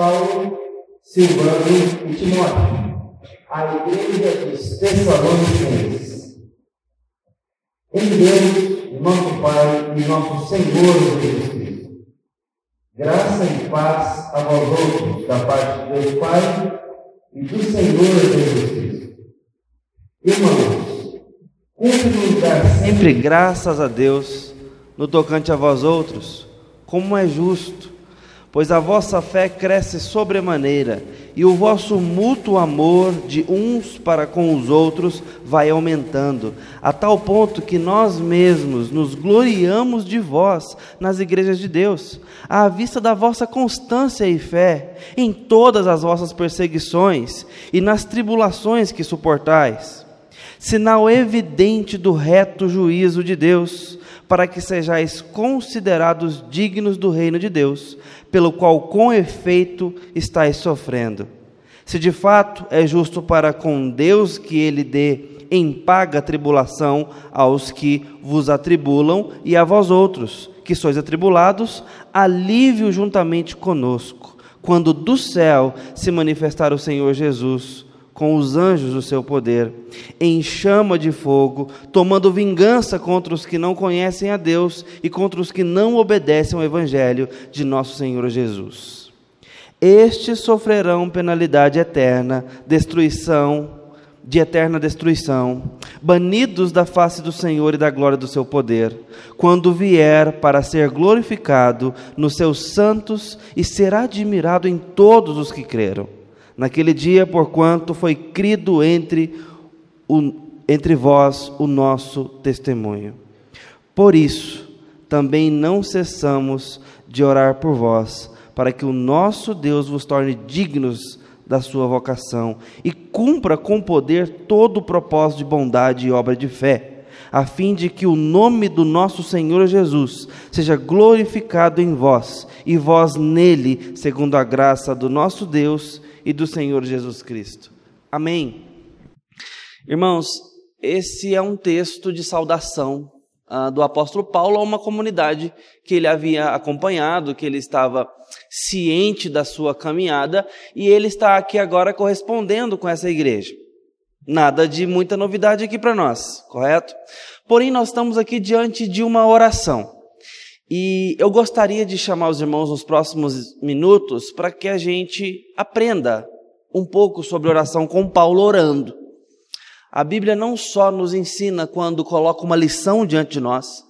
Paulo, Silvano e Timóteo, a igreja dos Tessalonicenses. Em Deus, nosso Pai e nosso Senhor Jesus Cristo. Graça e paz a vós outros, da parte de Deus Pai e do Senhor Jesus Cristo. Irmãos, cumpre-nos dar Sempre graças a Deus no tocante a vós outros, como é justo pois a vossa fé cresce sobremaneira, e o vosso mútuo amor de uns para com os outros vai aumentando, a tal ponto que nós mesmos nos gloriamos de vós nas igrejas de Deus, à vista da vossa constância e fé em todas as vossas perseguições e nas tribulações que suportais. Sinal evidente do reto juízo de Deus, para que sejais considerados dignos do reino de Deus, pelo qual com efeito estáis sofrendo. Se de fato é justo para com Deus que ele dê em paga tribulação aos que vos atribulam e a vós outros, que sois atribulados, alívio juntamente conosco, quando do céu se manifestar o Senhor Jesus com os anjos do seu poder, em chama de fogo, tomando vingança contra os que não conhecem a Deus e contra os que não obedecem ao Evangelho de nosso Senhor Jesus. Estes sofrerão penalidade eterna, destruição, de eterna destruição, banidos da face do Senhor e da glória do seu poder, quando vier para ser glorificado nos seus santos e será admirado em todos os que creram naquele dia, porquanto foi crido entre, o, entre vós o nosso testemunho. Por isso, também não cessamos de orar por vós, para que o nosso Deus vos torne dignos da sua vocação e cumpra com poder todo o propósito de bondade e obra de fé, a fim de que o nome do nosso Senhor Jesus seja glorificado em vós e vós nele, segundo a graça do nosso Deus e do Senhor Jesus Cristo. Amém. Irmãos, esse é um texto de saudação uh, do apóstolo Paulo a uma comunidade que ele havia acompanhado, que ele estava ciente da sua caminhada e ele está aqui agora correspondendo com essa igreja. Nada de muita novidade aqui para nós, correto? Porém, nós estamos aqui diante de uma oração. E eu gostaria de chamar os irmãos nos próximos minutos para que a gente aprenda um pouco sobre oração com Paulo orando. A Bíblia não só nos ensina quando coloca uma lição diante de nós,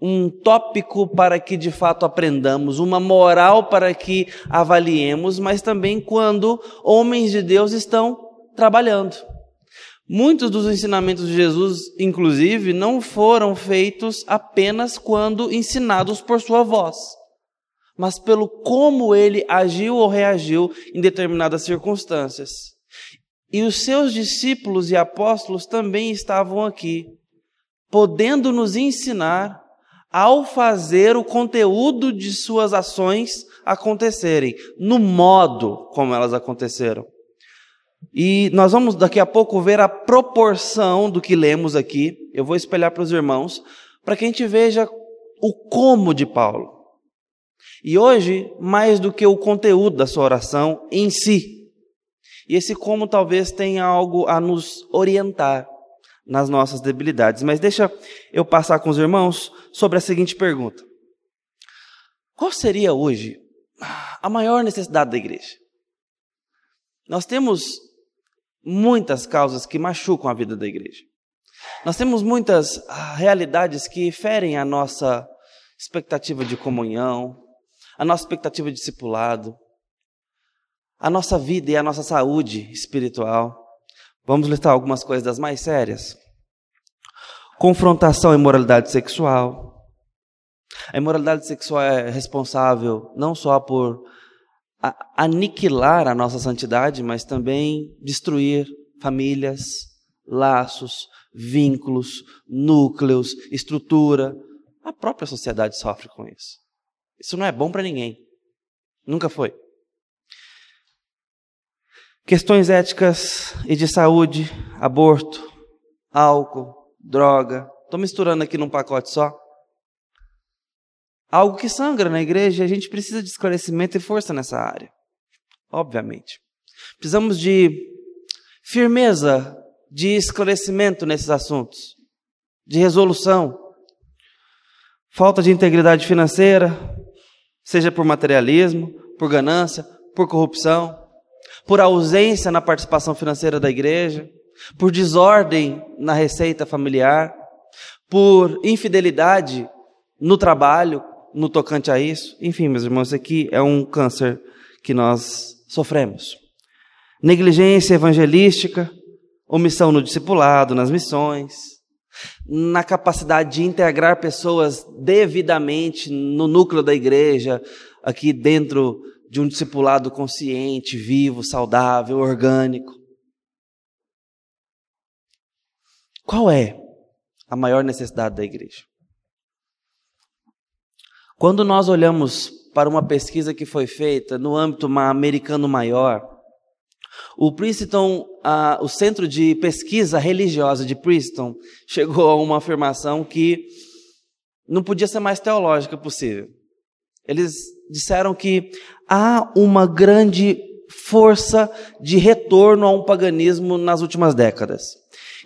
um tópico para que de fato aprendamos, uma moral para que avaliemos, mas também quando homens de Deus estão trabalhando. Muitos dos ensinamentos de Jesus, inclusive, não foram feitos apenas quando ensinados por sua voz, mas pelo como ele agiu ou reagiu em determinadas circunstâncias. E os seus discípulos e apóstolos também estavam aqui, podendo nos ensinar ao fazer o conteúdo de suas ações acontecerem, no modo como elas aconteceram. E nós vamos daqui a pouco ver a proporção do que lemos aqui. Eu vou espelhar para os irmãos, para que a gente veja o como de Paulo. E hoje, mais do que o conteúdo da sua oração em si. E esse como talvez tenha algo a nos orientar nas nossas debilidades. Mas deixa eu passar com os irmãos sobre a seguinte pergunta: Qual seria hoje a maior necessidade da igreja? Nós temos muitas causas que machucam a vida da igreja. Nós temos muitas ah, realidades que ferem a nossa expectativa de comunhão, a nossa expectativa de discipulado, a nossa vida e a nossa saúde espiritual. Vamos listar algumas coisas das mais sérias. Confrontação e imoralidade sexual. A imoralidade sexual é responsável não só por aniquilar a nossa santidade, mas também destruir famílias, laços, vínculos, núcleos, estrutura. A própria sociedade sofre com isso. Isso não é bom para ninguém. Nunca foi. Questões éticas e de saúde, aborto, álcool, droga. Estou misturando aqui num pacote só algo que sangra na igreja e a gente precisa de esclarecimento e força nessa área. obviamente. Precisamos de firmeza de esclarecimento nesses assuntos, de resolução. Falta de integridade financeira, seja por materialismo, por ganância, por corrupção, por ausência na participação financeira da igreja, por desordem na receita familiar, por infidelidade no trabalho, no tocante a isso. Enfim, meus irmãos, isso aqui é um câncer que nós sofremos. Negligência evangelística, omissão no discipulado, nas missões, na capacidade de integrar pessoas devidamente no núcleo da igreja, aqui dentro de um discipulado consciente, vivo, saudável, orgânico. Qual é a maior necessidade da igreja? Quando nós olhamos para uma pesquisa que foi feita no âmbito americano maior, o Princeton, o Centro de Pesquisa Religiosa de Princeton, chegou a uma afirmação que não podia ser mais teológica possível. Eles disseram que há uma grande força de retorno a um paganismo nas últimas décadas.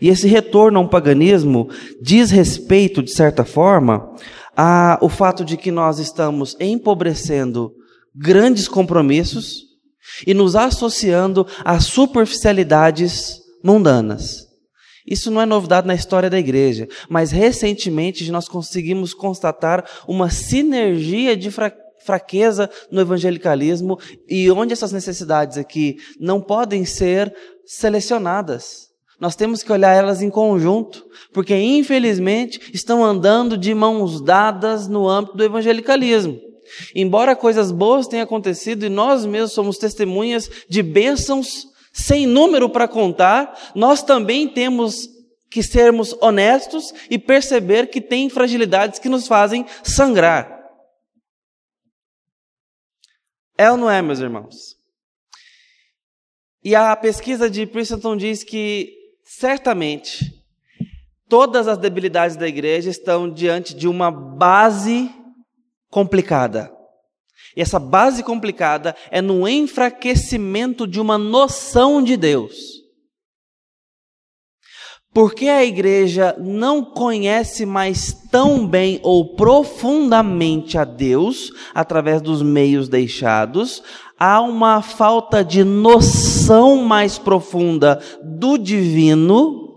E esse retorno a um paganismo diz respeito, de certa forma, a o fato de que nós estamos empobrecendo grandes compromissos e nos associando a superficialidades mundanas. Isso não é novidade na história da igreja, mas recentemente nós conseguimos constatar uma sinergia de fraqueza no evangelicalismo e onde essas necessidades aqui não podem ser selecionadas. Nós temos que olhar elas em conjunto, porque infelizmente estão andando de mãos dadas no âmbito do evangelicalismo. Embora coisas boas tenham acontecido e nós mesmos somos testemunhas de bênçãos sem número para contar, nós também temos que sermos honestos e perceber que tem fragilidades que nos fazem sangrar. É ou não é, meus irmãos? E a pesquisa de Princeton diz que certamente todas as debilidades da igreja estão diante de uma base complicada. E essa base complicada é no enfraquecimento de uma noção de Deus. Porque a igreja não conhece mais tão bem ou profundamente a Deus através dos meios deixados, há uma falta de noção mais profunda do divino.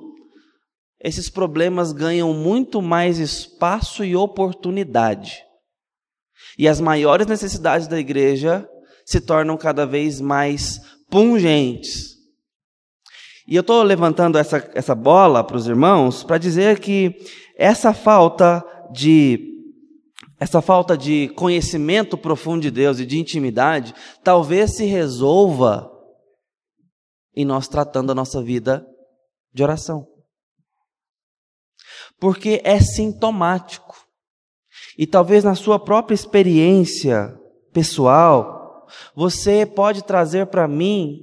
Esses problemas ganham muito mais espaço e oportunidade. E as maiores necessidades da igreja se tornam cada vez mais pungentes. E eu estou levantando essa, essa bola para os irmãos para dizer que essa falta de essa falta de conhecimento profundo de Deus e de intimidade talvez se resolva em nós tratando a nossa vida de oração. Porque é sintomático. E talvez na sua própria experiência pessoal, você pode trazer para mim,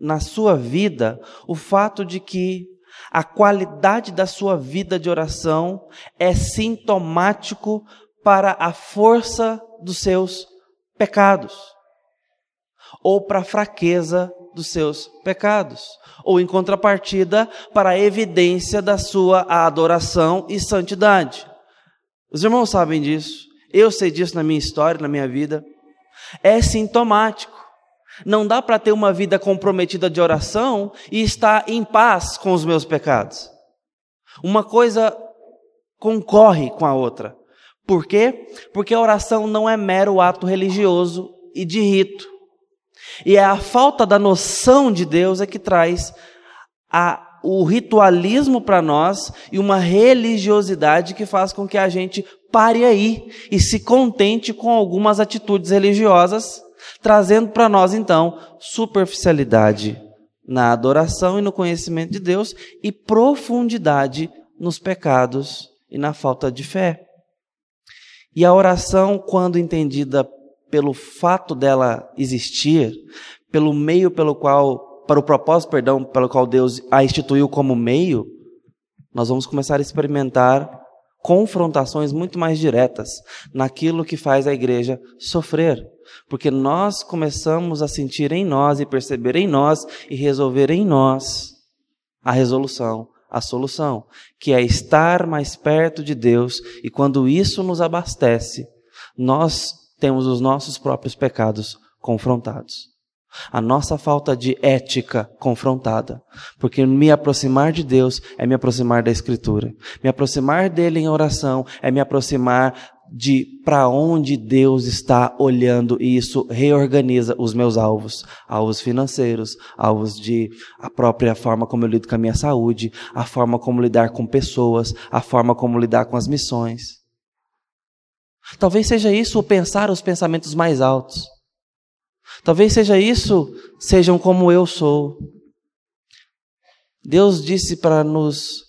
na sua vida, o fato de que a qualidade da sua vida de oração é sintomático para a força dos seus pecados, ou para a fraqueza dos seus pecados, ou em contrapartida, para a evidência da sua adoração e santidade. Os irmãos sabem disso. Eu sei disso na minha história, na minha vida. É sintomático. Não dá para ter uma vida comprometida de oração e estar em paz com os meus pecados. Uma coisa concorre com a outra. Por quê? Porque a oração não é mero ato religioso e de rito. E é a falta da noção de Deus é que traz a o ritualismo para nós e uma religiosidade que faz com que a gente pare aí e se contente com algumas atitudes religiosas, trazendo para nós então superficialidade na adoração e no conhecimento de Deus e profundidade nos pecados e na falta de fé. E a oração, quando entendida pelo fato dela existir, pelo meio pelo qual para o propósito, perdão, pelo qual Deus a instituiu como meio, nós vamos começar a experimentar confrontações muito mais diretas naquilo que faz a igreja sofrer. Porque nós começamos a sentir em nós e perceber em nós e resolver em nós a resolução, a solução, que é estar mais perto de Deus e quando isso nos abastece, nós temos os nossos próprios pecados confrontados. A nossa falta de ética confrontada. Porque me aproximar de Deus é me aproximar da Escritura. Me aproximar dele em oração é me aproximar de para onde Deus está olhando e isso reorganiza os meus alvos, alvos financeiros, alvos de a própria forma como eu lido com a minha saúde, a forma como lidar com pessoas, a forma como lidar com as missões. Talvez seja isso pensar os pensamentos mais altos. Talvez seja isso, sejam como eu sou. Deus disse para nos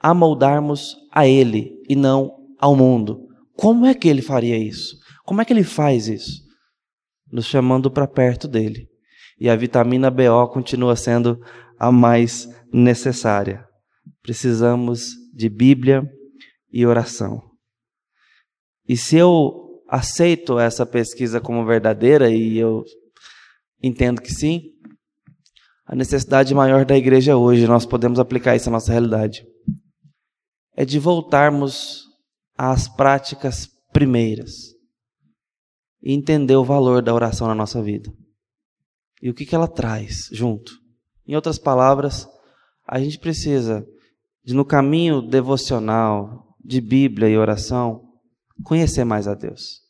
amoldarmos a Ele e não ao mundo. Como é que Ele faria isso? Como é que Ele faz isso? Nos chamando para perto dele. E a vitamina BO continua sendo a mais necessária. Precisamos de Bíblia e oração. E se eu aceito essa pesquisa como verdadeira, e eu entendo que sim, a necessidade maior da igreja hoje, nós podemos aplicar isso à nossa realidade, é de voltarmos às práticas primeiras e entender o valor da oração na nossa vida. E o que, que ela traz junto. Em outras palavras, a gente precisa de, no caminho devocional, de Bíblia e oração, conhecer mais a Deus.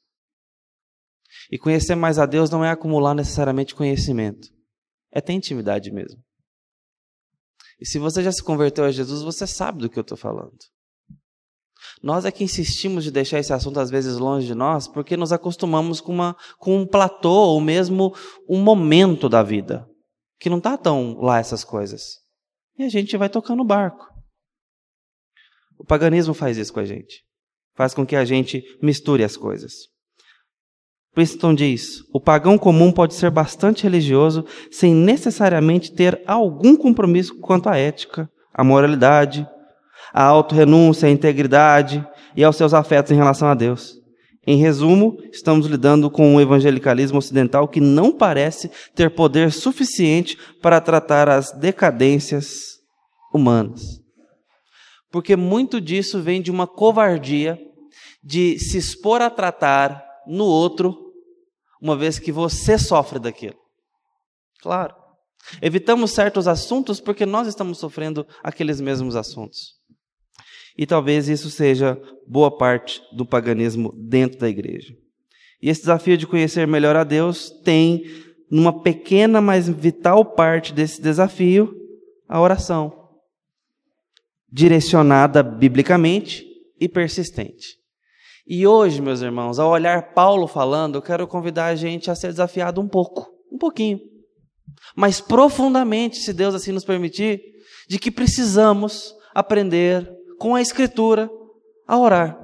E conhecer mais a Deus não é acumular necessariamente conhecimento, é ter intimidade mesmo. E se você já se converteu a Jesus, você sabe do que eu estou falando. Nós é que insistimos de deixar esse assunto às vezes longe de nós, porque nos acostumamos com, uma, com um platô ou mesmo um momento da vida, que não está tão lá essas coisas. E a gente vai tocando o barco. O paganismo faz isso com a gente faz com que a gente misture as coisas. Princeton diz: o pagão comum pode ser bastante religioso sem necessariamente ter algum compromisso quanto à ética, à moralidade, à autorrenúncia, à integridade e aos seus afetos em relação a Deus. Em resumo, estamos lidando com um evangelicalismo ocidental que não parece ter poder suficiente para tratar as decadências humanas porque muito disso vem de uma covardia de se expor a tratar no outro, uma vez que você sofre daquilo. Claro. Evitamos certos assuntos porque nós estamos sofrendo aqueles mesmos assuntos. E talvez isso seja boa parte do paganismo dentro da igreja. E esse desafio de conhecer melhor a Deus tem, numa pequena, mas vital parte desse desafio, a oração direcionada biblicamente e persistente. E hoje, meus irmãos, ao olhar Paulo falando, eu quero convidar a gente a ser desafiado um pouco, um pouquinho, mas profundamente, se Deus assim nos permitir, de que precisamos aprender com a Escritura a orar.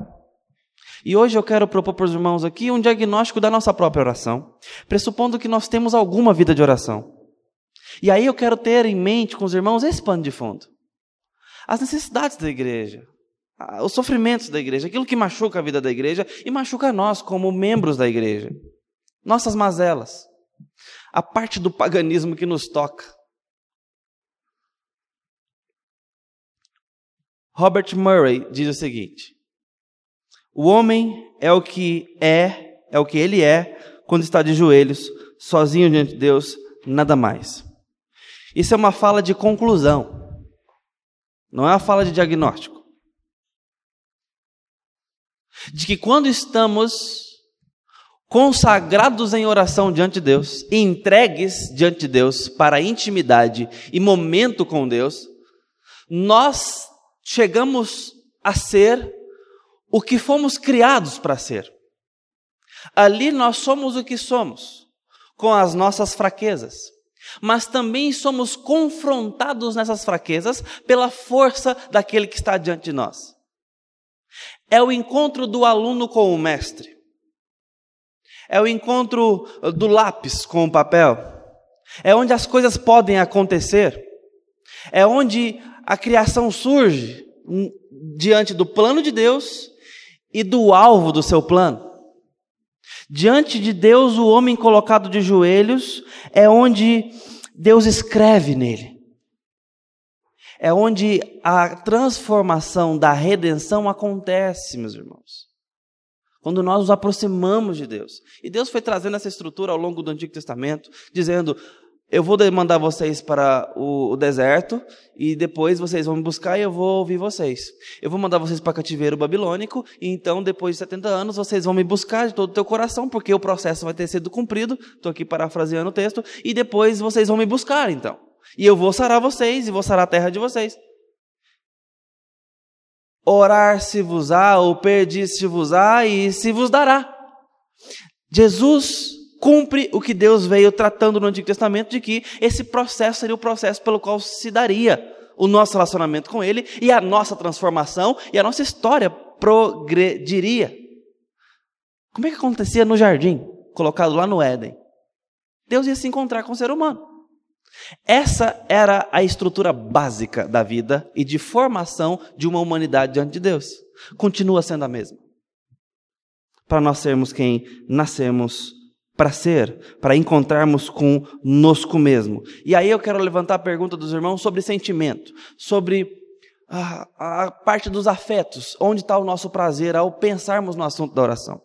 E hoje eu quero propor para os irmãos aqui um diagnóstico da nossa própria oração, pressupondo que nós temos alguma vida de oração. E aí eu quero ter em mente com os irmãos esse pano de fundo as necessidades da igreja, os sofrimentos da igreja, aquilo que machuca a vida da igreja e machuca nós como membros da igreja, nossas mazelas, a parte do paganismo que nos toca. Robert Murray diz o seguinte: o homem é o que é, é o que ele é quando está de joelhos, sozinho diante de Deus, nada mais. Isso é uma fala de conclusão. Não é uma fala de diagnóstico. De que quando estamos consagrados em oração diante de Deus, entregues diante de Deus para intimidade e momento com Deus, nós chegamos a ser o que fomos criados para ser. Ali nós somos o que somos, com as nossas fraquezas, mas também somos confrontados nessas fraquezas pela força daquele que está diante de nós. É o encontro do aluno com o mestre. É o encontro do lápis com o papel. É onde as coisas podem acontecer. É onde a criação surge diante do plano de Deus e do alvo do seu plano. Diante de Deus, o homem colocado de joelhos é onde Deus escreve nele. É onde a transformação da redenção acontece, meus irmãos. Quando nós nos aproximamos de Deus. E Deus foi trazendo essa estrutura ao longo do Antigo Testamento, dizendo: eu vou mandar vocês para o, deserto e depois vocês vão me buscar e eu vou ouvir vocês. Eu vou mandar vocês para cativeiro babilônico e então depois de 70 anos vocês vão me buscar de todo o teu coração porque o processo vai ter sido cumprido. Estou aqui parafraseando o texto e depois vocês vão me buscar então. E eu vou sarar vocês e vou sarar a terra de vocês. Orar se vos há ou perdir se vos há e se vos dará. Jesus cumpre o que Deus veio tratando no Antigo Testamento de que esse processo seria o processo pelo qual se daria o nosso relacionamento com Ele e a nossa transformação e a nossa história progrediria. Como é que acontecia no jardim, colocado lá no Éden? Deus ia se encontrar com o ser humano. Essa era a estrutura básica da vida e de formação de uma humanidade diante de Deus. Continua sendo a mesma. Para nós sermos quem nascemos para ser, para encontrarmos conosco mesmo. E aí eu quero levantar a pergunta dos irmãos sobre sentimento, sobre a, a parte dos afetos, onde está o nosso prazer ao pensarmos no assunto da oração.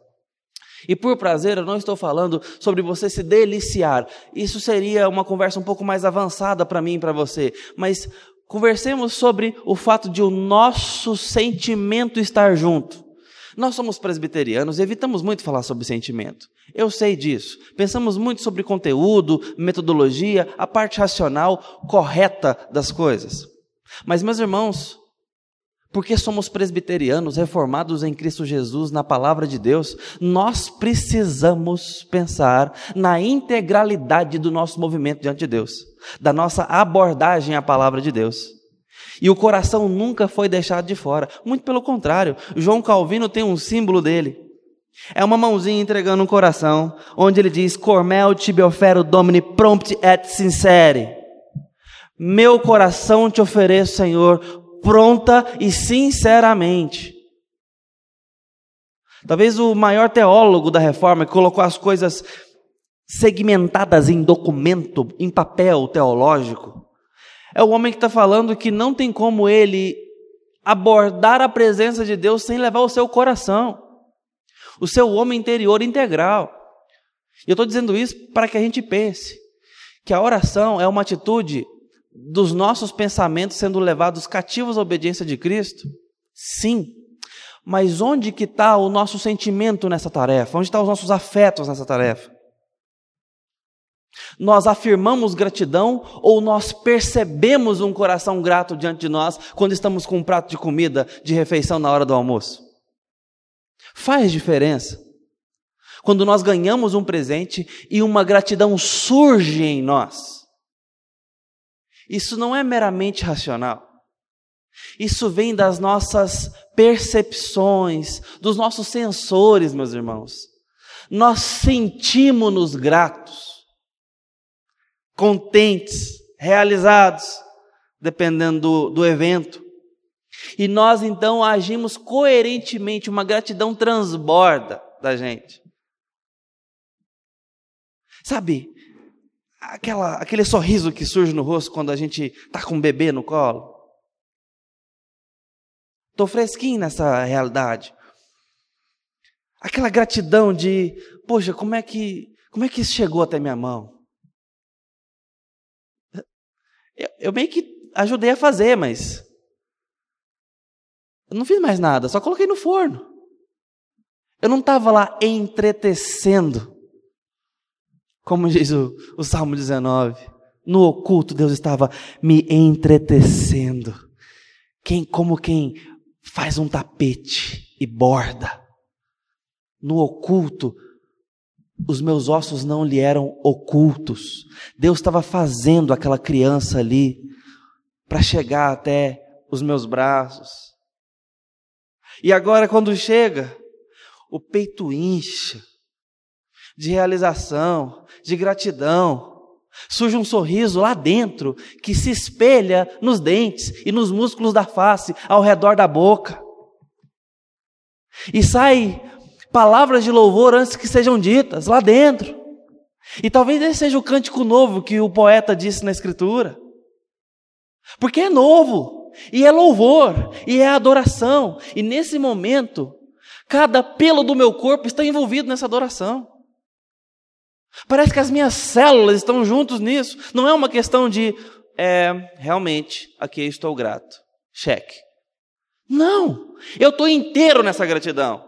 E por prazer, eu não estou falando sobre você se deliciar. Isso seria uma conversa um pouco mais avançada para mim e para você. Mas conversemos sobre o fato de o nosso sentimento estar junto. Nós somos presbiterianos e evitamos muito falar sobre sentimento. Eu sei disso. Pensamos muito sobre conteúdo, metodologia, a parte racional correta das coisas. Mas, meus irmãos, porque somos presbiterianos, reformados em Cristo Jesus, na palavra de Deus, nós precisamos pensar na integralidade do nosso movimento diante de Deus, da nossa abordagem à palavra de Deus. E o coração nunca foi deixado de fora. Muito pelo contrário, João Calvino tem um símbolo dele. É uma mãozinha entregando um coração, onde ele diz: Cormel tibi ofero domini prompt et sincere. Meu coração te ofereço, Senhor, pronta e sinceramente. Talvez o maior teólogo da reforma que colocou as coisas segmentadas em documento, em papel teológico, é o homem que está falando que não tem como ele abordar a presença de Deus sem levar o seu coração, o seu homem interior integral. E eu estou dizendo isso para que a gente pense que a oração é uma atitude dos nossos pensamentos sendo levados cativos à obediência de Cristo? Sim. Mas onde que está o nosso sentimento nessa tarefa? Onde estão os nossos afetos nessa tarefa? Nós afirmamos gratidão ou nós percebemos um coração grato diante de nós quando estamos com um prato de comida, de refeição na hora do almoço? Faz diferença. Quando nós ganhamos um presente e uma gratidão surge em nós. Isso não é meramente racional. Isso vem das nossas percepções, dos nossos sensores, meus irmãos. Nós sentimos-nos gratos contentes, realizados, dependendo do, do evento. E nós então agimos coerentemente, uma gratidão transborda da gente. Sabe, aquela, aquele sorriso que surge no rosto quando a gente está com um bebê no colo? Estou fresquinho nessa realidade. Aquela gratidão de, poxa, como é que, como é que isso chegou até minha mão? Eu, eu meio que ajudei a fazer, mas eu não fiz mais nada, só coloquei no forno. Eu não estava lá entretecendo, como diz o, o Salmo 19. No oculto, Deus estava me entretecendo. Quem, como quem faz um tapete e borda. No oculto, os meus ossos não lhe eram ocultos. Deus estava fazendo aquela criança ali para chegar até os meus braços. E agora, quando chega, o peito incha de realização, de gratidão. Surge um sorriso lá dentro que se espelha nos dentes e nos músculos da face, ao redor da boca. E sai palavras de louvor antes que sejam ditas, lá dentro. E talvez esse seja o cântico novo que o poeta disse na Escritura. Porque é novo, e é louvor, e é adoração. E nesse momento, cada pelo do meu corpo está envolvido nessa adoração. Parece que as minhas células estão juntos nisso. Não é uma questão de, é, realmente, aqui estou grato. Cheque. Não, eu estou inteiro nessa gratidão.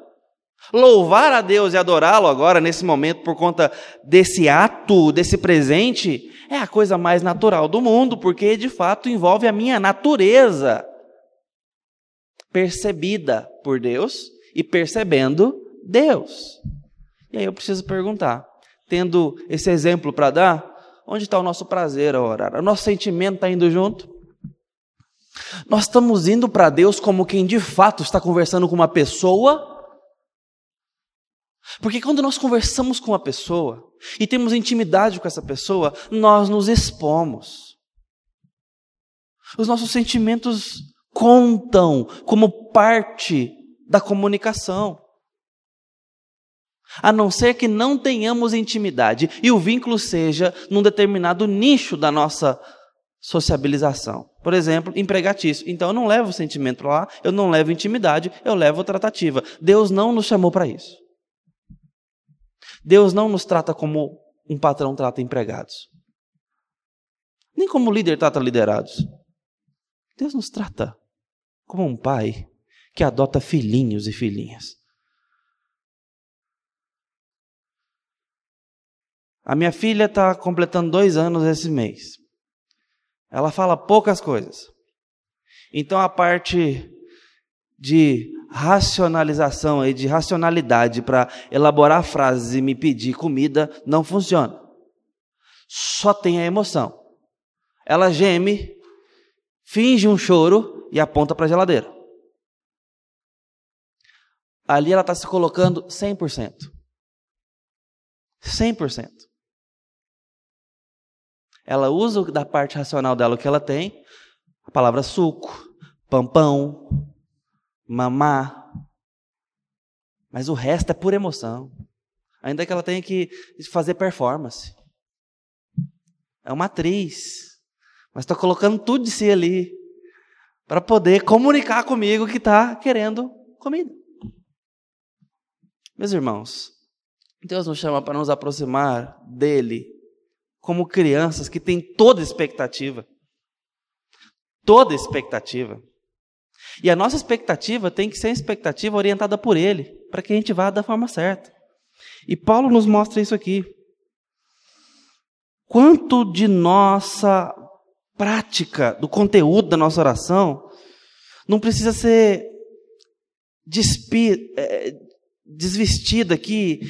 Louvar a Deus e adorá-lo agora, nesse momento, por conta desse ato, desse presente, é a coisa mais natural do mundo, porque de fato envolve a minha natureza percebida por Deus e percebendo Deus. E aí eu preciso perguntar: tendo esse exemplo para dar, onde está o nosso prazer a orar? O nosso sentimento está indo junto? Nós estamos indo para Deus como quem de fato está conversando com uma pessoa? Porque quando nós conversamos com uma pessoa e temos intimidade com essa pessoa, nós nos expomos. Os nossos sentimentos contam como parte da comunicação a não ser que não tenhamos intimidade e o vínculo seja num determinado nicho da nossa sociabilização. Por exemplo, empregatício. Então eu não levo sentimento lá, eu não levo intimidade, eu levo tratativa. Deus não nos chamou para isso. Deus não nos trata como um patrão trata empregados. Nem como líder trata liderados. Deus nos trata como um pai que adota filhinhos e filhinhas. A minha filha está completando dois anos esse mês. Ela fala poucas coisas. Então a parte de racionalização e de racionalidade para elaborar frases e me pedir comida não funciona. Só tem a emoção. Ela geme, finge um choro e aponta para a geladeira. Ali ela está se colocando 100%. 100% ela usa da parte racional dela o que ela tem, a palavra suco, pampão, mamar, mas o resto é pura emoção. Ainda que ela tenha que fazer performance. É uma atriz, mas está colocando tudo de si ali para poder comunicar comigo que está querendo comida. Meus irmãos, Deus nos chama para nos aproximar dele como crianças que têm toda expectativa. Toda expectativa. E a nossa expectativa tem que ser uma expectativa orientada por Ele, para que a gente vá da forma certa. E Paulo nos mostra isso aqui. Quanto de nossa prática, do conteúdo da nossa oração, não precisa ser despi, é, desvestida aqui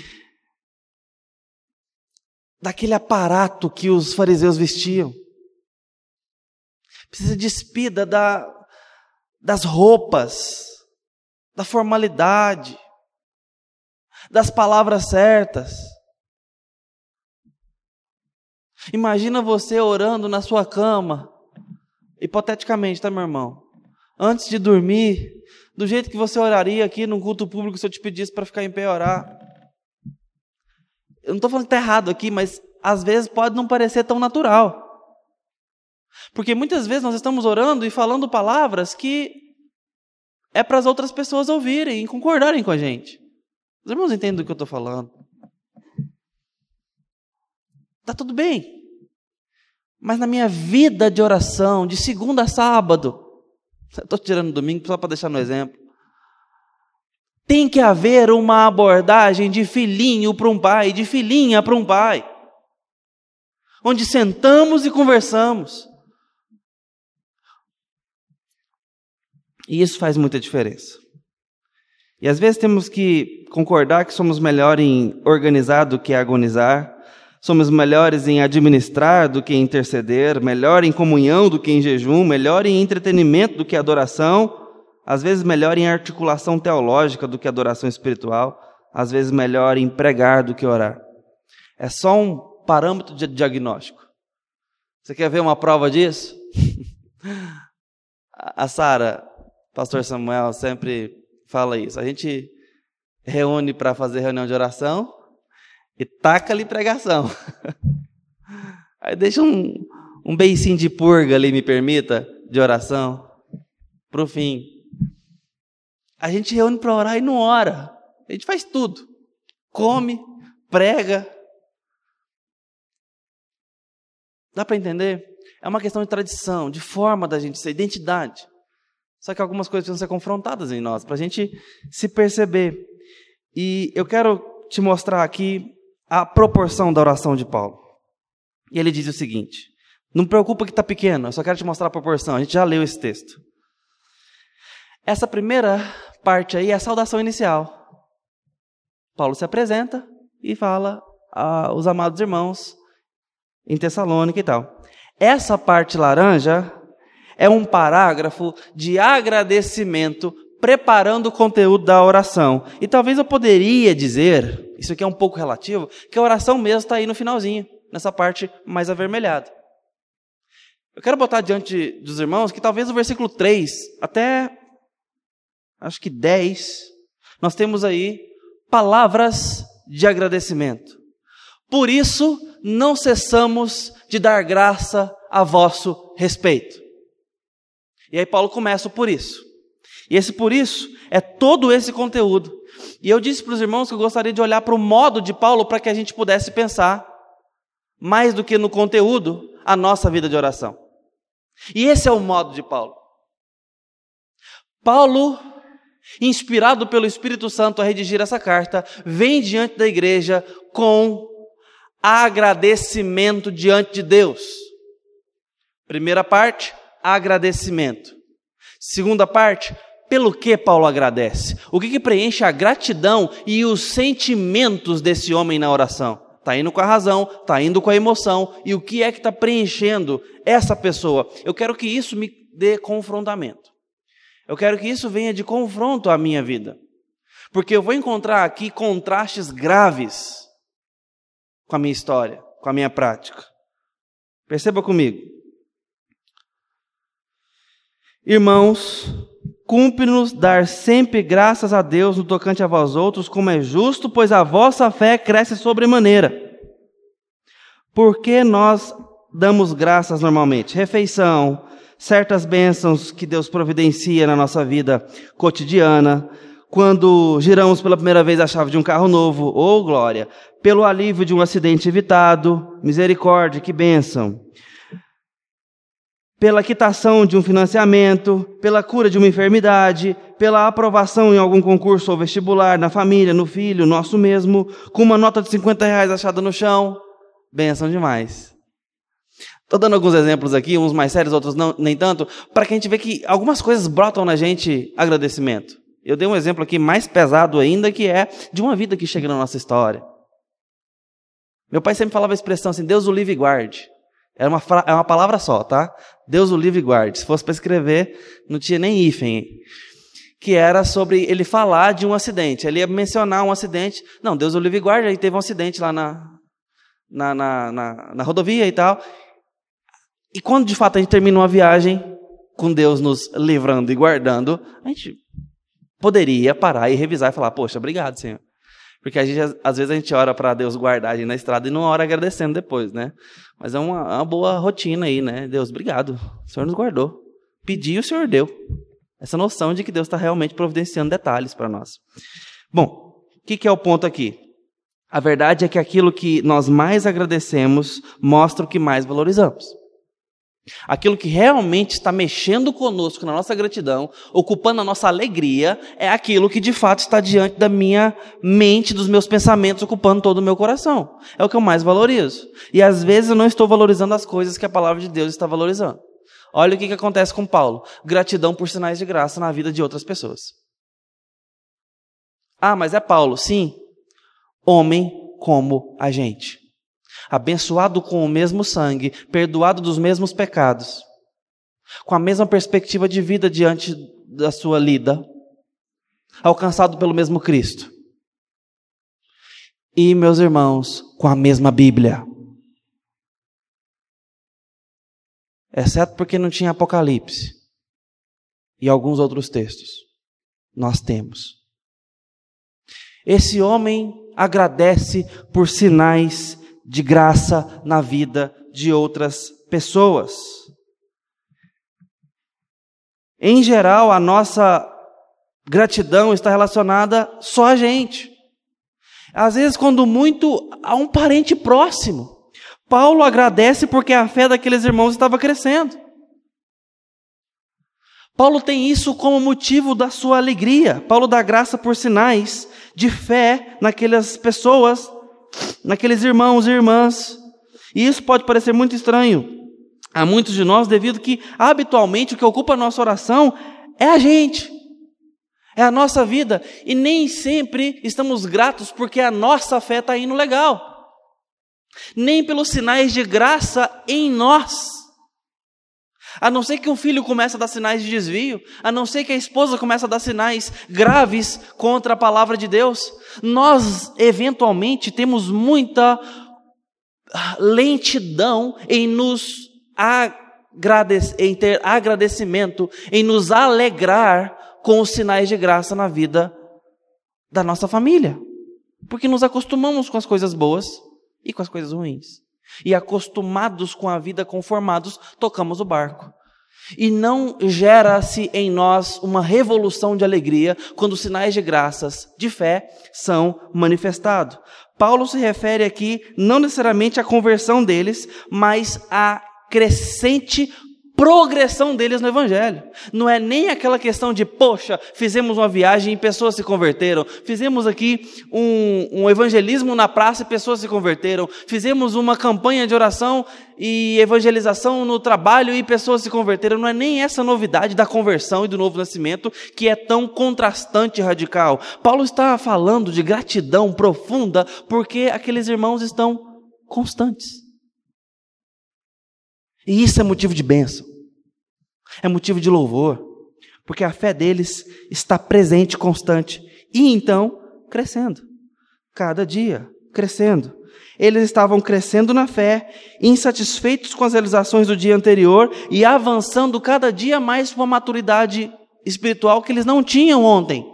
daquele aparato que os fariseus vestiam. Precisa despida da, das roupas, da formalidade, das palavras certas. Imagina você orando na sua cama, hipoteticamente, tá, meu irmão? Antes de dormir, do jeito que você oraria aqui num culto público se eu te pedisse para ficar em pé e orar. Eu não estou falando que está errado aqui, mas às vezes pode não parecer tão natural. Porque muitas vezes nós estamos orando e falando palavras que é para as outras pessoas ouvirem e concordarem com a gente. Os irmãos entendem do que eu estou falando. Está tudo bem. Mas na minha vida de oração, de segunda a sábado, estou tirando domingo só para deixar no exemplo. Tem que haver uma abordagem de filhinho para um pai, de filhinha para um pai, onde sentamos e conversamos. E isso faz muita diferença. E às vezes temos que concordar que somos melhor em organizar do que agonizar, somos melhores em administrar do que em interceder, melhor em comunhão do que em jejum, melhor em entretenimento do que adoração às vezes melhor em articulação teológica do que adoração espiritual, às vezes melhor em pregar do que orar. É só um parâmetro de diagnóstico. Você quer ver uma prova disso? A Sara, pastor Samuel, sempre fala isso. A gente reúne para fazer reunião de oração e taca ali pregação. Aí deixa um, um beicinho de purga ali, me permita, de oração, para o fim. A gente reúne para orar e não ora. A gente faz tudo. Come, prega. Dá para entender? É uma questão de tradição, de forma da gente ser, identidade. Só que algumas coisas precisam ser confrontadas em nós, para a gente se perceber. E eu quero te mostrar aqui a proporção da oração de Paulo. E ele diz o seguinte: não preocupa que está pequeno, eu só quero te mostrar a proporção. A gente já leu esse texto. Essa primeira parte aí é a saudação inicial. Paulo se apresenta e fala aos amados irmãos em Tessalônica e tal. Essa parte laranja é um parágrafo de agradecimento preparando o conteúdo da oração. E talvez eu poderia dizer, isso aqui é um pouco relativo, que a oração mesmo está aí no finalzinho, nessa parte mais avermelhada. Eu quero botar diante dos irmãos que talvez o versículo 3 até acho que 10, nós temos aí palavras de agradecimento. Por isso, não cessamos de dar graça a vosso respeito. E aí Paulo começa por isso. E esse por isso é todo esse conteúdo. E eu disse para os irmãos que eu gostaria de olhar para o modo de Paulo para que a gente pudesse pensar, mais do que no conteúdo, a nossa vida de oração. E esse é o modo de Paulo. Paulo, inspirado pelo Espírito Santo a redigir essa carta, vem diante da igreja com agradecimento diante de Deus. Primeira parte, agradecimento. Segunda parte, pelo que Paulo agradece? O que, que preenche a gratidão e os sentimentos desse homem na oração? Está indo com a razão, está indo com a emoção, e o que é que está preenchendo essa pessoa? Eu quero que isso me dê confrontamento. Eu quero que isso venha de confronto à minha vida. Porque eu vou encontrar aqui contrastes graves com a minha história, com a minha prática. Perceba comigo. Irmãos, cumpre-nos dar sempre graças a Deus no tocante a vós outros, como é justo, pois a vossa fé cresce sobremaneira. Porque nós damos graças normalmente? Refeição, certas bênçãos que Deus providencia na nossa vida cotidiana, quando giramos pela primeira vez a chave de um carro novo, ou oh, glória, pelo alívio de um acidente evitado, misericórdia, que bênção pela quitação de um financiamento, pela cura de uma enfermidade, pela aprovação em algum concurso ou vestibular, na família, no filho, nosso mesmo, com uma nota de 50 reais achada no chão. Benção demais. Estou dando alguns exemplos aqui, uns mais sérios, outros não, nem tanto, para que a gente vê que algumas coisas brotam na gente agradecimento. Eu dei um exemplo aqui mais pesado ainda, que é de uma vida que chega na nossa história. Meu pai sempre falava a expressão assim: Deus o livre e guarde. É uma, é uma palavra só, tá? Deus o livre e guarde. Se fosse para escrever, não tinha nem hífen. Que era sobre ele falar de um acidente. Ele ia mencionar um acidente. Não, Deus o livre e guarde. Aí teve um acidente lá na, na, na, na, na rodovia e tal. E quando de fato a gente termina uma viagem, com Deus nos livrando e guardando, a gente poderia parar e revisar e falar: Poxa, obrigado, Senhor. Porque a gente, às vezes a gente ora para Deus guardar a gente na estrada e não ora agradecendo depois, né? Mas é uma, uma boa rotina aí, né? Deus, obrigado. O Senhor nos guardou. Pedi o Senhor deu. Essa noção de que Deus está realmente providenciando detalhes para nós. Bom, o que, que é o ponto aqui? A verdade é que aquilo que nós mais agradecemos mostra o que mais valorizamos. Aquilo que realmente está mexendo conosco na nossa gratidão, ocupando a nossa alegria, é aquilo que de fato está diante da minha mente, dos meus pensamentos, ocupando todo o meu coração. É o que eu mais valorizo. E às vezes eu não estou valorizando as coisas que a palavra de Deus está valorizando. Olha o que, que acontece com Paulo: gratidão por sinais de graça na vida de outras pessoas. Ah, mas é Paulo, sim. Homem como a gente abençoado com o mesmo sangue, perdoado dos mesmos pecados, com a mesma perspectiva de vida diante da sua lida, alcançado pelo mesmo Cristo. E, meus irmãos, com a mesma Bíblia. Exceto porque não tinha Apocalipse e alguns outros textos. Nós temos. Esse homem agradece por sinais de graça na vida de outras pessoas. Em geral, a nossa gratidão está relacionada só a gente. Às vezes, quando muito, a um parente próximo. Paulo agradece porque a fé daqueles irmãos estava crescendo. Paulo tem isso como motivo da sua alegria. Paulo dá graça por sinais de fé naquelas pessoas, naqueles irmãos e irmãs. E isso pode parecer muito estranho a muitos de nós, devido que habitualmente o que ocupa a nossa oração é a gente, é a nossa vida, e nem sempre estamos gratos porque a nossa fé está indo legal nem pelos sinais de graça em nós. A não ser que um filho comece a dar sinais de desvio, a não ser que a esposa comece a dar sinais graves contra a palavra de Deus, nós eventualmente temos muita lentidão em nos em ter agradecimento, em nos alegrar com os sinais de graça na vida da nossa família, porque nos acostumamos com as coisas boas e com as coisas ruins. E acostumados com a vida, conformados, tocamos o barco. E não gera-se em nós uma revolução de alegria quando os sinais de graças, de fé, são manifestados. Paulo se refere aqui não necessariamente à conversão deles, mas à crescente progressão deles no Evangelho. Não é nem aquela questão de, poxa, fizemos uma viagem e pessoas se converteram, fizemos aqui um, um, evangelismo na praça e pessoas se converteram, fizemos uma campanha de oração e evangelização no trabalho e pessoas se converteram. Não é nem essa novidade da conversão e do novo nascimento que é tão contrastante e radical. Paulo está falando de gratidão profunda porque aqueles irmãos estão constantes. E isso é motivo de bênção, é motivo de louvor, porque a fé deles está presente, constante, e então crescendo, cada dia crescendo. Eles estavam crescendo na fé, insatisfeitos com as realizações do dia anterior e avançando cada dia mais para uma maturidade espiritual que eles não tinham ontem.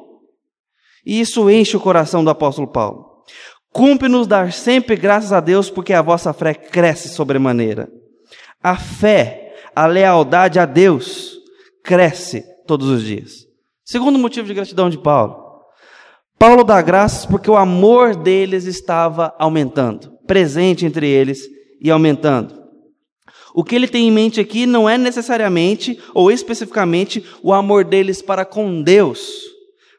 E isso enche o coração do apóstolo Paulo. Cumpre-nos dar sempre graças a Deus, porque a vossa fé cresce sobremaneira. A fé, a lealdade a Deus cresce todos os dias. Segundo motivo de gratidão de Paulo. Paulo dá graças porque o amor deles estava aumentando, presente entre eles e aumentando. O que ele tem em mente aqui não é necessariamente ou especificamente o amor deles para com Deus.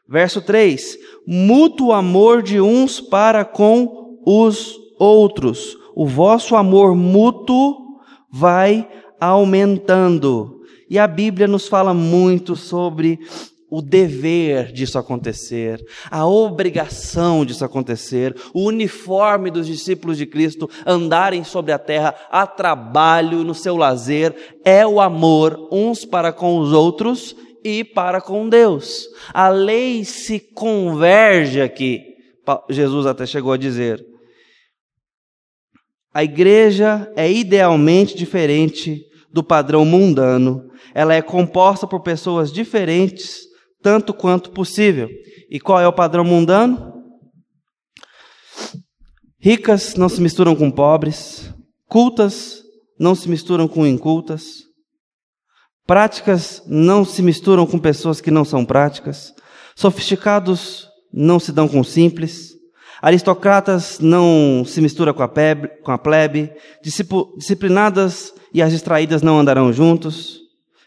Verso 3: mútuo amor de uns para com os outros. O vosso amor mútuo vai aumentando. E a Bíblia nos fala muito sobre o dever disso acontecer, a obrigação disso acontecer, o uniforme dos discípulos de Cristo andarem sobre a terra a trabalho, no seu lazer, é o amor uns para com os outros e para com Deus. A lei se converge aqui, Jesus até chegou a dizer. A igreja é idealmente diferente do padrão mundano. Ela é composta por pessoas diferentes, tanto quanto possível. E qual é o padrão mundano? Ricas não se misturam com pobres, cultas não se misturam com incultas, práticas não se misturam com pessoas que não são práticas, sofisticados não se dão com simples, Aristocratas não se mistura com a, com a plebe, disciplinadas e as distraídas não andarão juntos,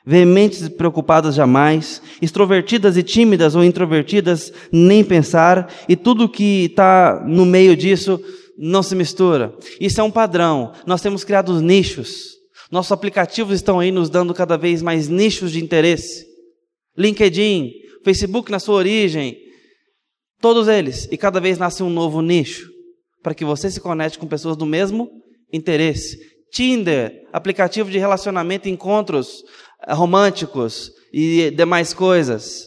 veementes e preocupadas jamais, extrovertidas e tímidas ou introvertidas nem pensar, e tudo que está no meio disso não se mistura. Isso é um padrão. Nós temos criado nichos. Nossos aplicativos estão aí nos dando cada vez mais nichos de interesse. LinkedIn, Facebook na sua origem, Todos eles. E cada vez nasce um novo nicho. Para que você se conecte com pessoas do mesmo interesse. Tinder, aplicativo de relacionamento, encontros eh, românticos e demais coisas.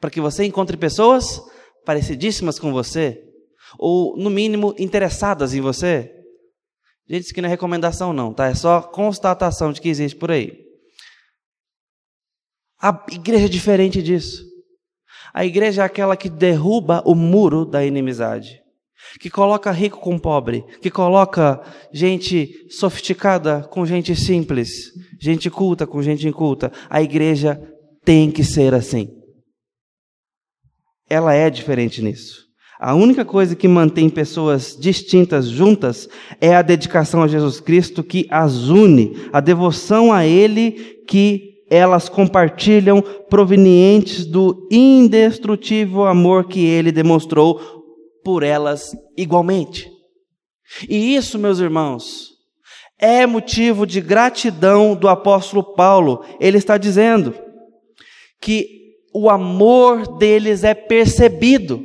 Para que você encontre pessoas parecidíssimas com você. Ou, no mínimo, interessadas em você. Gente, isso aqui não é recomendação, não, tá? É só constatação de que existe por aí. A igreja é diferente disso. A igreja é aquela que derruba o muro da inimizade, que coloca rico com pobre, que coloca gente sofisticada com gente simples, gente culta com gente inculta. A igreja tem que ser assim. Ela é diferente nisso. A única coisa que mantém pessoas distintas juntas é a dedicação a Jesus Cristo que as une, a devoção a Ele que elas compartilham provenientes do indestrutível amor que Ele demonstrou por elas igualmente. E isso, meus irmãos, é motivo de gratidão do apóstolo Paulo. Ele está dizendo que o amor deles é percebido.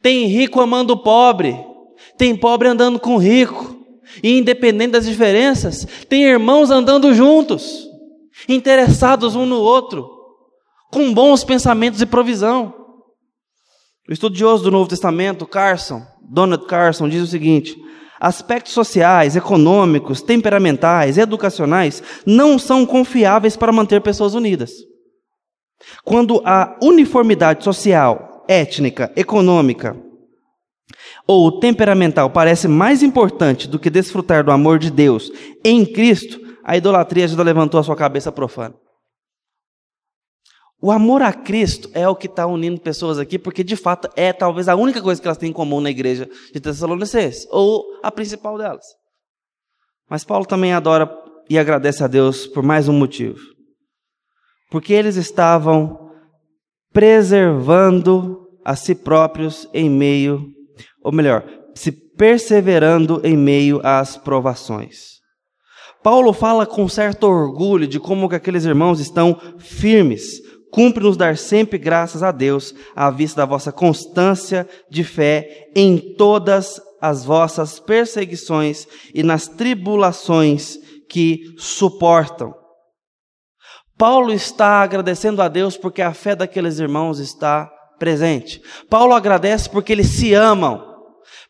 Tem rico amando o pobre, tem pobre andando com rico, e independente das diferenças, tem irmãos andando juntos, interessados um no outro, com bons pensamentos e provisão. O estudioso do Novo Testamento, Carson, Donald Carson, diz o seguinte: aspectos sociais, econômicos, temperamentais, educacionais não são confiáveis para manter pessoas unidas. Quando a uniformidade social, étnica, econômica ou temperamental parece mais importante do que desfrutar do amor de Deus em Cristo, a idolatria já levantou a sua cabeça profana. O amor a Cristo é o que está unindo pessoas aqui, porque de fato é talvez a única coisa que elas têm em comum na igreja de Tessalonicenses, ou a principal delas. Mas Paulo também adora e agradece a Deus por mais um motivo porque eles estavam preservando a si próprios em meio, ou melhor, se perseverando em meio às provações. Paulo fala com certo orgulho de como que aqueles irmãos estão firmes. Cumpre-nos dar sempre graças a Deus à vista da vossa constância de fé em todas as vossas perseguições e nas tribulações que suportam Paulo está agradecendo a Deus porque a fé daqueles irmãos está presente. Paulo agradece porque eles se amam.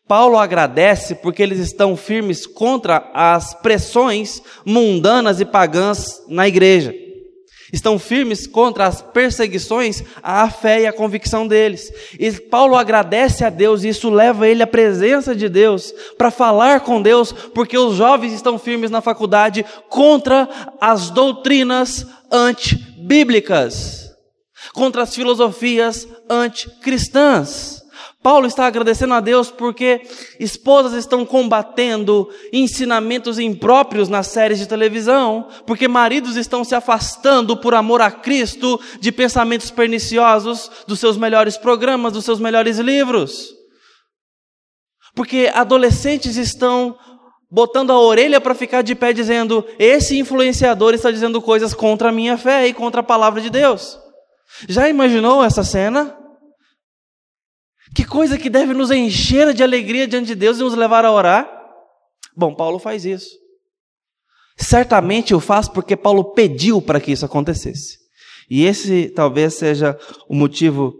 Paulo agradece porque eles estão firmes contra as pressões mundanas e pagãs na igreja. Estão firmes contra as perseguições à fé e à convicção deles. E Paulo agradece a Deus e isso leva ele à presença de Deus para falar com Deus, porque os jovens estão firmes na faculdade contra as doutrinas antibíblicas, contra as filosofias anticristãs. Paulo está agradecendo a Deus porque esposas estão combatendo ensinamentos impróprios nas séries de televisão, porque maridos estão se afastando por amor a Cristo de pensamentos perniciosos dos seus melhores programas, dos seus melhores livros. Porque adolescentes estão botando a orelha para ficar de pé dizendo: esse influenciador está dizendo coisas contra a minha fé e contra a palavra de Deus. Já imaginou essa cena? Que coisa que deve nos encher de alegria diante de Deus e nos levar a orar? Bom, Paulo faz isso. Certamente o faz porque Paulo pediu para que isso acontecesse. E esse talvez seja o motivo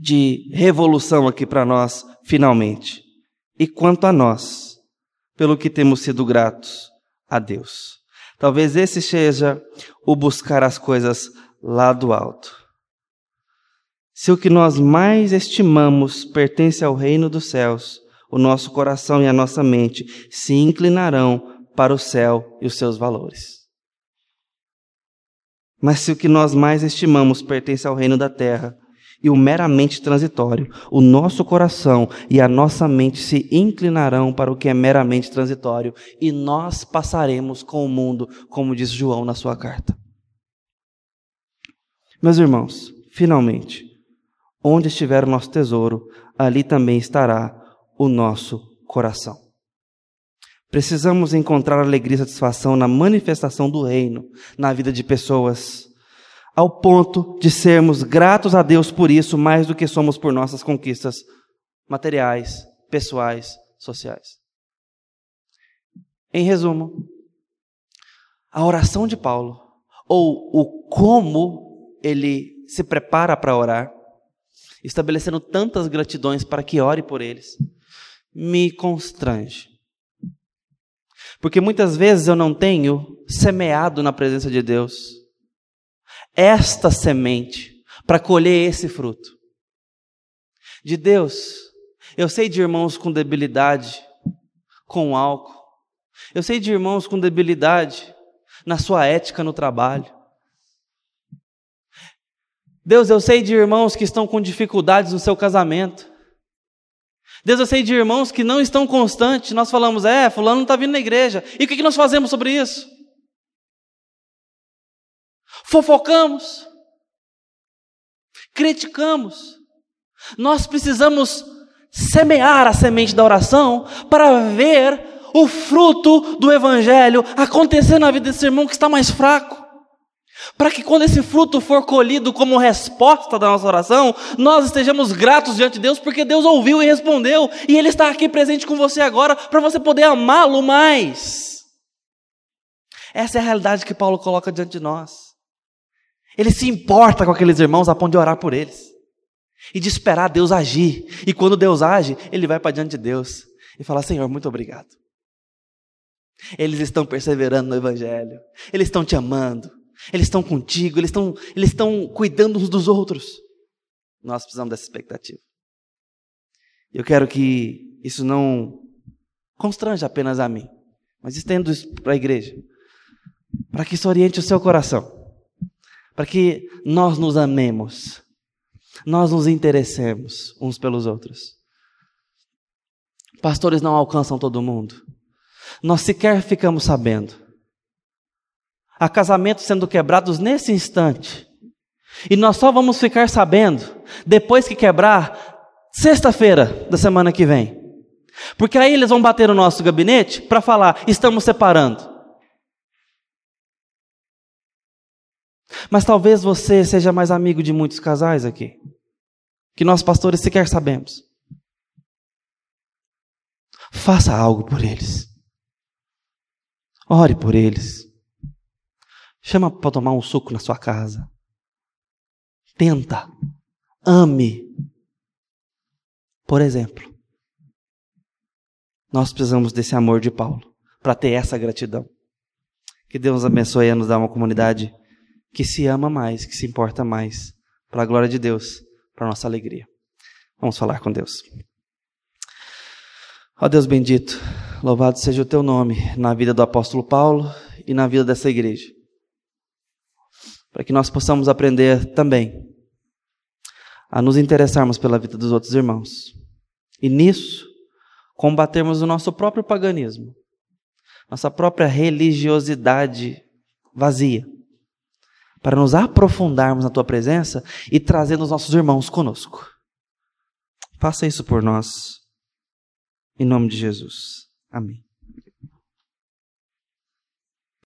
de revolução aqui para nós, finalmente. E quanto a nós, pelo que temos sido gratos a Deus. Talvez esse seja o buscar as coisas lá do alto. Se o que nós mais estimamos pertence ao reino dos céus, o nosso coração e a nossa mente se inclinarão para o céu e os seus valores. Mas se o que nós mais estimamos pertence ao reino da terra, e o meramente transitório. O nosso coração e a nossa mente se inclinarão para o que é meramente transitório e nós passaremos com o mundo, como diz João na sua carta. Meus irmãos, finalmente, onde estiver o nosso tesouro, ali também estará o nosso coração. Precisamos encontrar alegria e satisfação na manifestação do reino na vida de pessoas ao ponto de sermos gratos a Deus por isso mais do que somos por nossas conquistas materiais, pessoais, sociais. Em resumo, a oração de Paulo, ou o como ele se prepara para orar, estabelecendo tantas gratidões para que ore por eles, me constrange. Porque muitas vezes eu não tenho semeado na presença de Deus esta semente, para colher esse fruto. De Deus, eu sei de irmãos com debilidade com álcool. Eu sei de irmãos com debilidade na sua ética no trabalho. Deus, eu sei de irmãos que estão com dificuldades no seu casamento. Deus, eu sei de irmãos que não estão constantes. Nós falamos, é, fulano não está vindo na igreja. E o que nós fazemos sobre isso? Fofocamos. Criticamos. Nós precisamos semear a semente da oração para ver o fruto do Evangelho acontecer na vida desse irmão que está mais fraco. Para que quando esse fruto for colhido como resposta da nossa oração, nós estejamos gratos diante de Deus, porque Deus ouviu e respondeu, e Ele está aqui presente com você agora, para você poder amá-lo mais. Essa é a realidade que Paulo coloca diante de nós. Ele se importa com aqueles irmãos a ponto de orar por eles e de esperar Deus agir. E quando Deus age, ele vai para diante de Deus e fala: Senhor, muito obrigado. Eles estão perseverando no Evangelho, eles estão te amando, eles estão contigo, eles estão, eles estão cuidando uns dos outros. Nós precisamos dessa expectativa. Eu quero que isso não constrange apenas a mim, mas estendo isso para a igreja, para que isso oriente o seu coração, para que nós nos amemos, nós nos interessemos uns pelos outros. Pastores não alcançam todo mundo. Nós sequer ficamos sabendo. Há casamentos sendo quebrados nesse instante. E nós só vamos ficar sabendo depois que quebrar, sexta-feira da semana que vem. Porque aí eles vão bater no nosso gabinete para falar: estamos separando. Mas talvez você seja mais amigo de muitos casais aqui, que nós pastores sequer sabemos. Faça algo por eles. Ore por eles. Chama para tomar um suco na sua casa. Tenta. Ame. Por exemplo, nós precisamos desse amor de Paulo para ter essa gratidão. Que Deus abençoe a nos dar uma comunidade que se ama mais, que se importa mais, para a glória de Deus, para a nossa alegria. Vamos falar com Deus. Ó Deus bendito, louvado seja o teu nome na vida do apóstolo Paulo e na vida dessa igreja. Para que nós possamos aprender também a nos interessarmos pela vida dos outros irmãos. E nisso, combatermos o nosso próprio paganismo, nossa própria religiosidade vazia para nos aprofundarmos na tua presença e trazer os nossos irmãos conosco. Faça isso por nós. Em nome de Jesus. Amém.